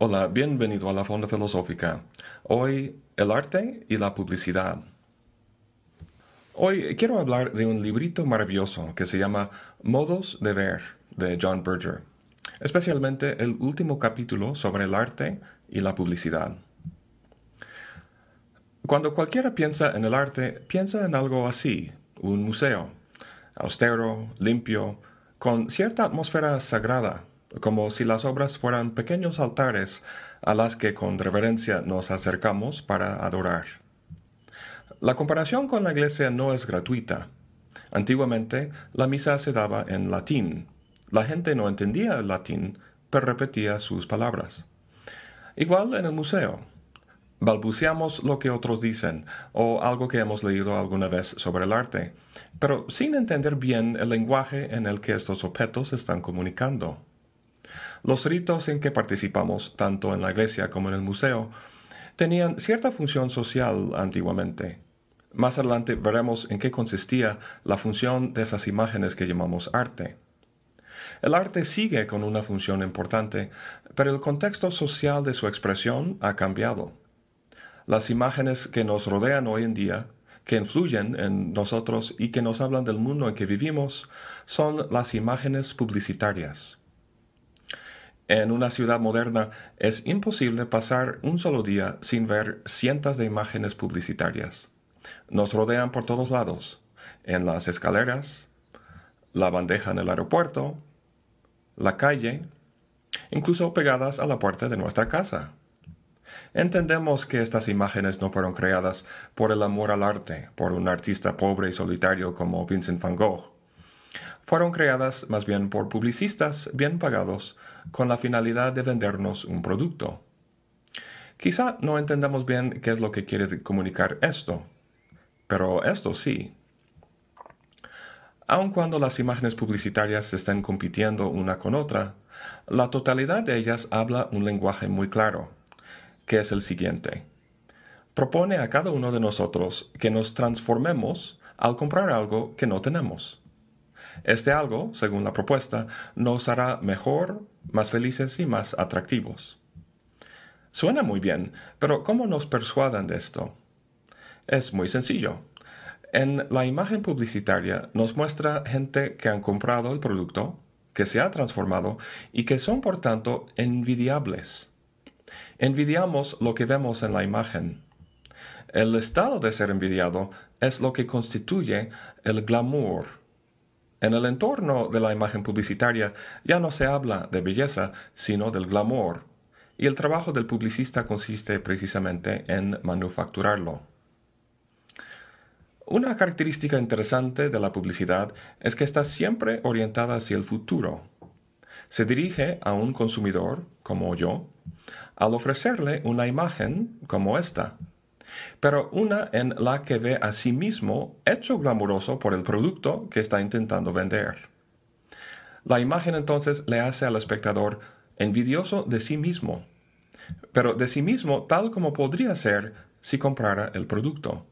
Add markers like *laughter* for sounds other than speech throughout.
Hola, bienvenido a la Fonda Filosófica. Hoy, el arte y la publicidad. Hoy quiero hablar de un librito maravilloso que se llama Modos de Ver de John Berger, especialmente el último capítulo sobre el arte y la publicidad. Cuando cualquiera piensa en el arte, piensa en algo así, un museo, austero, limpio, con cierta atmósfera sagrada como si las obras fueran pequeños altares a las que con reverencia nos acercamos para adorar. La comparación con la iglesia no es gratuita. Antiguamente la misa se daba en latín. La gente no entendía el latín, pero repetía sus palabras. Igual en el museo. Balbuceamos lo que otros dicen o algo que hemos leído alguna vez sobre el arte, pero sin entender bien el lenguaje en el que estos objetos están comunicando. Los ritos en que participamos, tanto en la iglesia como en el museo, tenían cierta función social antiguamente. Más adelante veremos en qué consistía la función de esas imágenes que llamamos arte. El arte sigue con una función importante, pero el contexto social de su expresión ha cambiado. Las imágenes que nos rodean hoy en día, que influyen en nosotros y que nos hablan del mundo en que vivimos, son las imágenes publicitarias. En una ciudad moderna es imposible pasar un solo día sin ver cientos de imágenes publicitarias. Nos rodean por todos lados, en las escaleras, la bandeja en el aeropuerto, la calle, incluso pegadas a la puerta de nuestra casa. Entendemos que estas imágenes no fueron creadas por el amor al arte, por un artista pobre y solitario como Vincent van Gogh fueron creadas más bien por publicistas bien pagados con la finalidad de vendernos un producto. Quizá no entendamos bien qué es lo que quiere comunicar esto, pero esto sí. Aun cuando las imágenes publicitarias estén compitiendo una con otra, la totalidad de ellas habla un lenguaje muy claro, que es el siguiente. Propone a cada uno de nosotros que nos transformemos al comprar algo que no tenemos. Este algo, según la propuesta, nos hará mejor, más felices y más atractivos. Suena muy bien, pero ¿cómo nos persuadan de esto? Es muy sencillo. En la imagen publicitaria nos muestra gente que han comprado el producto, que se ha transformado y que son por tanto envidiables. Envidiamos lo que vemos en la imagen. El estado de ser envidiado es lo que constituye el glamour en el entorno de la imagen publicitaria ya no se habla de belleza, sino del glamour, y el trabajo del publicista consiste precisamente en manufacturarlo. Una característica interesante de la publicidad es que está siempre orientada hacia el futuro. Se dirige a un consumidor, como yo, al ofrecerle una imagen como esta pero una en la que ve a sí mismo hecho glamuroso por el producto que está intentando vender. La imagen entonces le hace al espectador envidioso de sí mismo, pero de sí mismo tal como podría ser si comprara el producto.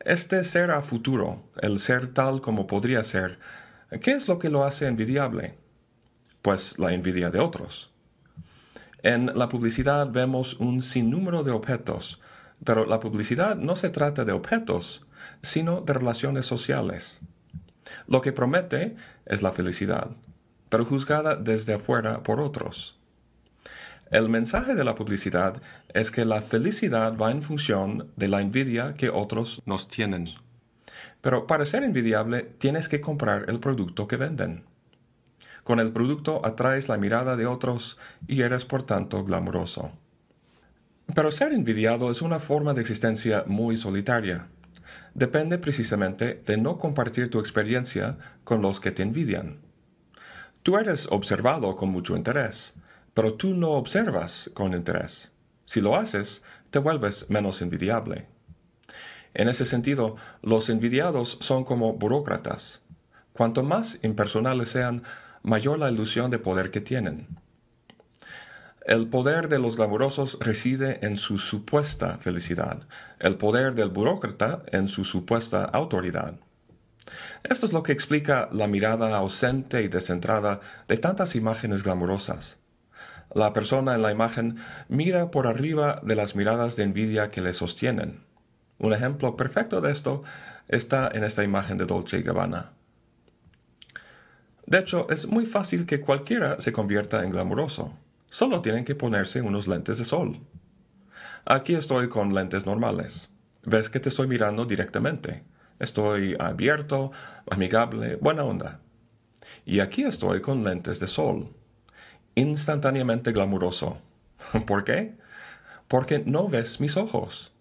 Este ser a futuro, el ser tal como podría ser, ¿qué es lo que lo hace envidiable? Pues la envidia de otros. En la publicidad vemos un sinnúmero de objetos, pero la publicidad no se trata de objetos, sino de relaciones sociales. Lo que promete es la felicidad, pero juzgada desde afuera por otros. El mensaje de la publicidad es que la felicidad va en función de la envidia que otros nos tienen. Pero para ser envidiable tienes que comprar el producto que venden. Con el producto atraes la mirada de otros y eres por tanto glamuroso. Pero ser envidiado es una forma de existencia muy solitaria. Depende precisamente de no compartir tu experiencia con los que te envidian. Tú eres observado con mucho interés, pero tú no observas con interés. Si lo haces, te vuelves menos envidiable. En ese sentido, los envidiados son como burócratas. Cuanto más impersonales sean, mayor la ilusión de poder que tienen. El poder de los glamurosos reside en su supuesta felicidad, el poder del burócrata en su supuesta autoridad. Esto es lo que explica la mirada ausente y descentrada de tantas imágenes glamurosas. La persona en la imagen mira por arriba de las miradas de envidia que le sostienen. Un ejemplo perfecto de esto está en esta imagen de Dolce Gabbana. De hecho, es muy fácil que cualquiera se convierta en glamuroso. Solo tienen que ponerse unos lentes de sol. Aquí estoy con lentes normales. Ves que te estoy mirando directamente. Estoy abierto, amigable, buena onda. Y aquí estoy con lentes de sol instantáneamente glamuroso. *laughs* ¿Por qué? Porque no ves mis ojos.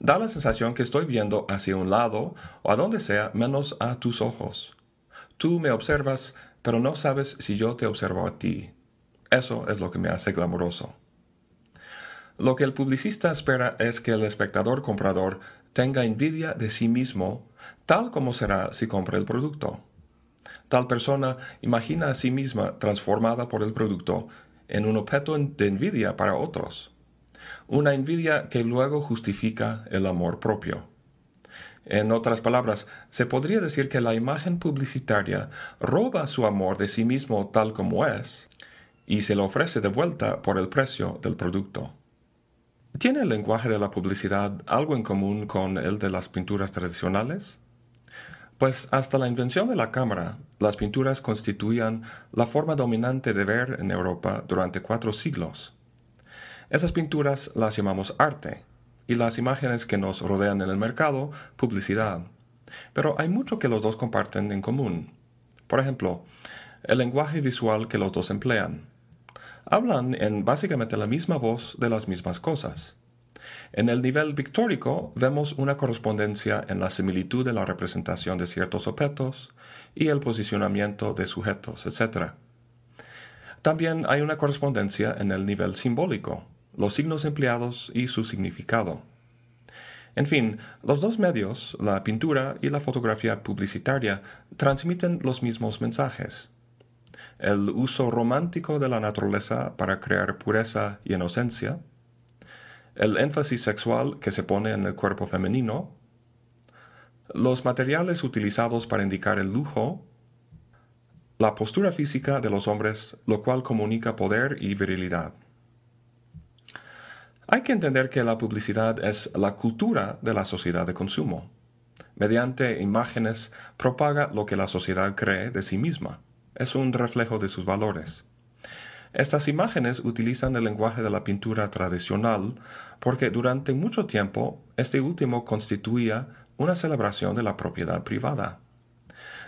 Da la sensación que estoy viendo hacia un lado o a donde sea menos a tus ojos. Tú me observas, pero no sabes si yo te observo a ti. Eso es lo que me hace glamuroso. Lo que el publicista espera es que el espectador comprador tenga envidia de sí mismo, tal como será si compra el producto. Tal persona imagina a sí misma transformada por el producto en un objeto de envidia para otros. Una envidia que luego justifica el amor propio. En otras palabras, se podría decir que la imagen publicitaria roba su amor de sí mismo tal como es y se lo ofrece de vuelta por el precio del producto. ¿Tiene el lenguaje de la publicidad algo en común con el de las pinturas tradicionales? Pues hasta la invención de la cámara, las pinturas constituían la forma dominante de ver en Europa durante cuatro siglos. Esas pinturas las llamamos arte, y las imágenes que nos rodean en el mercado, publicidad. Pero hay mucho que los dos comparten en común. Por ejemplo, el lenguaje visual que los dos emplean. Hablan en básicamente la misma voz de las mismas cosas. En el nivel pictórico vemos una correspondencia en la similitud de la representación de ciertos objetos y el posicionamiento de sujetos, etc. También hay una correspondencia en el nivel simbólico, los signos empleados y su significado. En fin, los dos medios, la pintura y la fotografía publicitaria, transmiten los mismos mensajes. El uso romántico de la naturaleza para crear pureza y inocencia, el énfasis sexual que se pone en el cuerpo femenino, los materiales utilizados para indicar el lujo, la postura física de los hombres, lo cual comunica poder y virilidad. Hay que entender que la publicidad es la cultura de la sociedad de consumo. Mediante imágenes propaga lo que la sociedad cree de sí misma. Es un reflejo de sus valores. Estas imágenes utilizan el lenguaje de la pintura tradicional porque durante mucho tiempo este último constituía una celebración de la propiedad privada.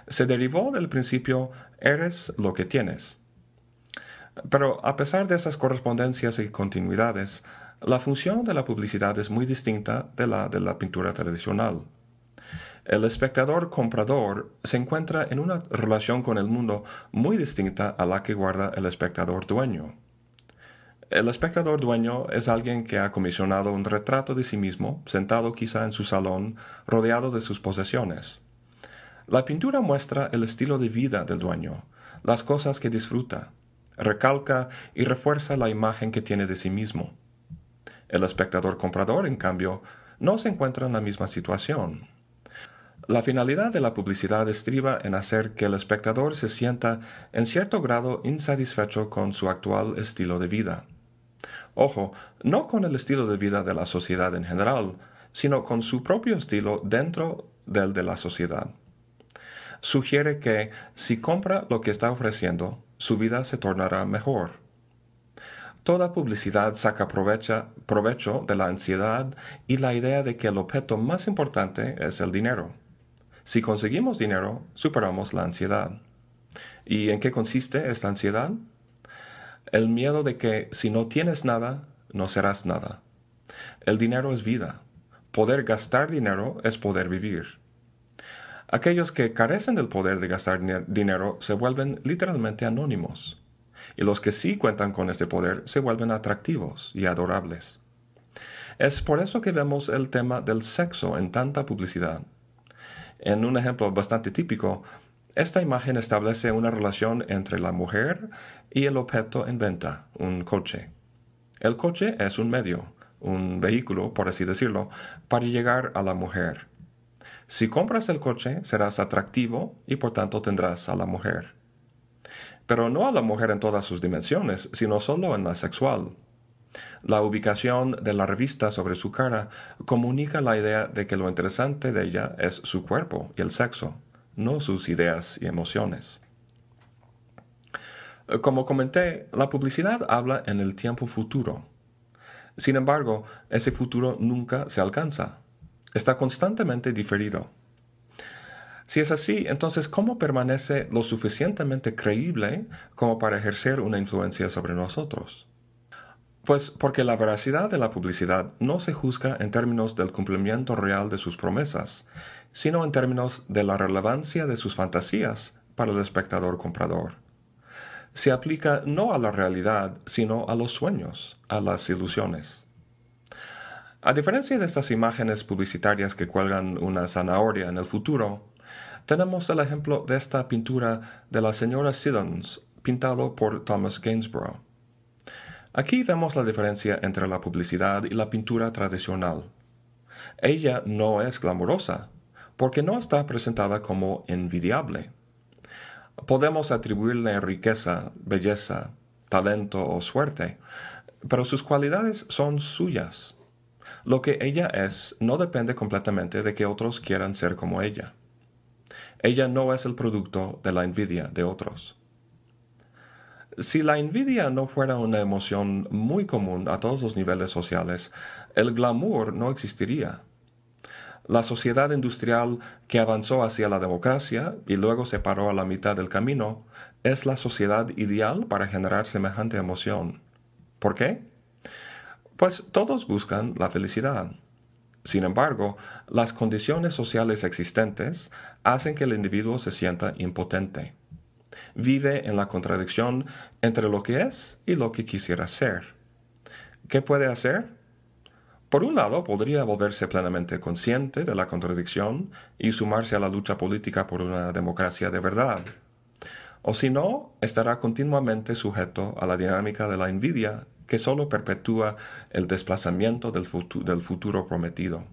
Se derivó del principio eres lo que tienes. Pero a pesar de esas correspondencias y continuidades, la función de la publicidad es muy distinta de la de la pintura tradicional. El espectador comprador se encuentra en una relación con el mundo muy distinta a la que guarda el espectador dueño. El espectador dueño es alguien que ha comisionado un retrato de sí mismo, sentado quizá en su salón, rodeado de sus posesiones. La pintura muestra el estilo de vida del dueño, las cosas que disfruta, recalca y refuerza la imagen que tiene de sí mismo. El espectador comprador, en cambio, no se encuentra en la misma situación. La finalidad de la publicidad estriba en hacer que el espectador se sienta en cierto grado insatisfecho con su actual estilo de vida. Ojo, no con el estilo de vida de la sociedad en general, sino con su propio estilo dentro del de la sociedad. Sugiere que si compra lo que está ofreciendo, su vida se tornará mejor. Toda publicidad saca provecho de la ansiedad y la idea de que el objeto más importante es el dinero. Si conseguimos dinero, superamos la ansiedad. ¿Y en qué consiste esta ansiedad? El miedo de que si no tienes nada, no serás nada. El dinero es vida. Poder gastar dinero es poder vivir. Aquellos que carecen del poder de gastar dinero se vuelven literalmente anónimos. Y los que sí cuentan con este poder se vuelven atractivos y adorables. Es por eso que vemos el tema del sexo en tanta publicidad. En un ejemplo bastante típico, esta imagen establece una relación entre la mujer y el objeto en venta, un coche. El coche es un medio, un vehículo, por así decirlo, para llegar a la mujer. Si compras el coche, serás atractivo y por tanto tendrás a la mujer. pero no a la mujer en todas sus dimensiones, sino solo en la sexual. La ubicación de la revista sobre su cara comunica la idea de que lo interesante de ella es su cuerpo y el sexo, no sus ideas y emociones. Como comenté, la publicidad habla en el tiempo futuro. Sin embargo, ese futuro nunca se alcanza. Está constantemente diferido. Si es así, entonces, ¿cómo permanece lo suficientemente creíble como para ejercer una influencia sobre nosotros? Pues porque la veracidad de la publicidad no se juzga en términos del cumplimiento real de sus promesas, sino en términos de la relevancia de sus fantasías para el espectador comprador se aplica no a la realidad, sino a los sueños, a las ilusiones. A diferencia de estas imágenes publicitarias que cuelgan una zanahoria en el futuro, tenemos el ejemplo de esta pintura de la señora Siddons, pintado por Thomas Gainsborough. Aquí vemos la diferencia entre la publicidad y la pintura tradicional. Ella no es glamurosa, porque no está presentada como envidiable podemos atribuirle riqueza, belleza, talento o suerte, pero sus cualidades son suyas. Lo que ella es no depende completamente de que otros quieran ser como ella. Ella no es el producto de la envidia de otros. Si la envidia no fuera una emoción muy común a todos los niveles sociales, el glamour no existiría. La sociedad industrial que avanzó hacia la democracia y luego se paró a la mitad del camino es la sociedad ideal para generar semejante emoción. ¿Por qué? Pues todos buscan la felicidad. Sin embargo, las condiciones sociales existentes hacen que el individuo se sienta impotente. Vive en la contradicción entre lo que es y lo que quisiera ser. ¿Qué puede hacer? Por un lado, podría volverse plenamente consciente de la contradicción y sumarse a la lucha política por una democracia de verdad. O si no, estará continuamente sujeto a la dinámica de la envidia que solo perpetúa el desplazamiento del, del futuro prometido.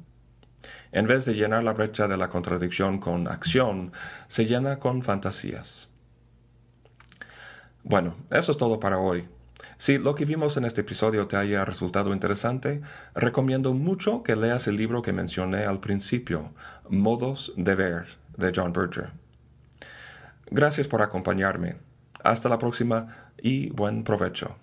En vez de llenar la brecha de la contradicción con acción, se llena con fantasías. Bueno, eso es todo para hoy. Si lo que vimos en este episodio te haya resultado interesante, recomiendo mucho que leas el libro que mencioné al principio, Modos de Ver, de John Berger. Gracias por acompañarme. Hasta la próxima y buen provecho.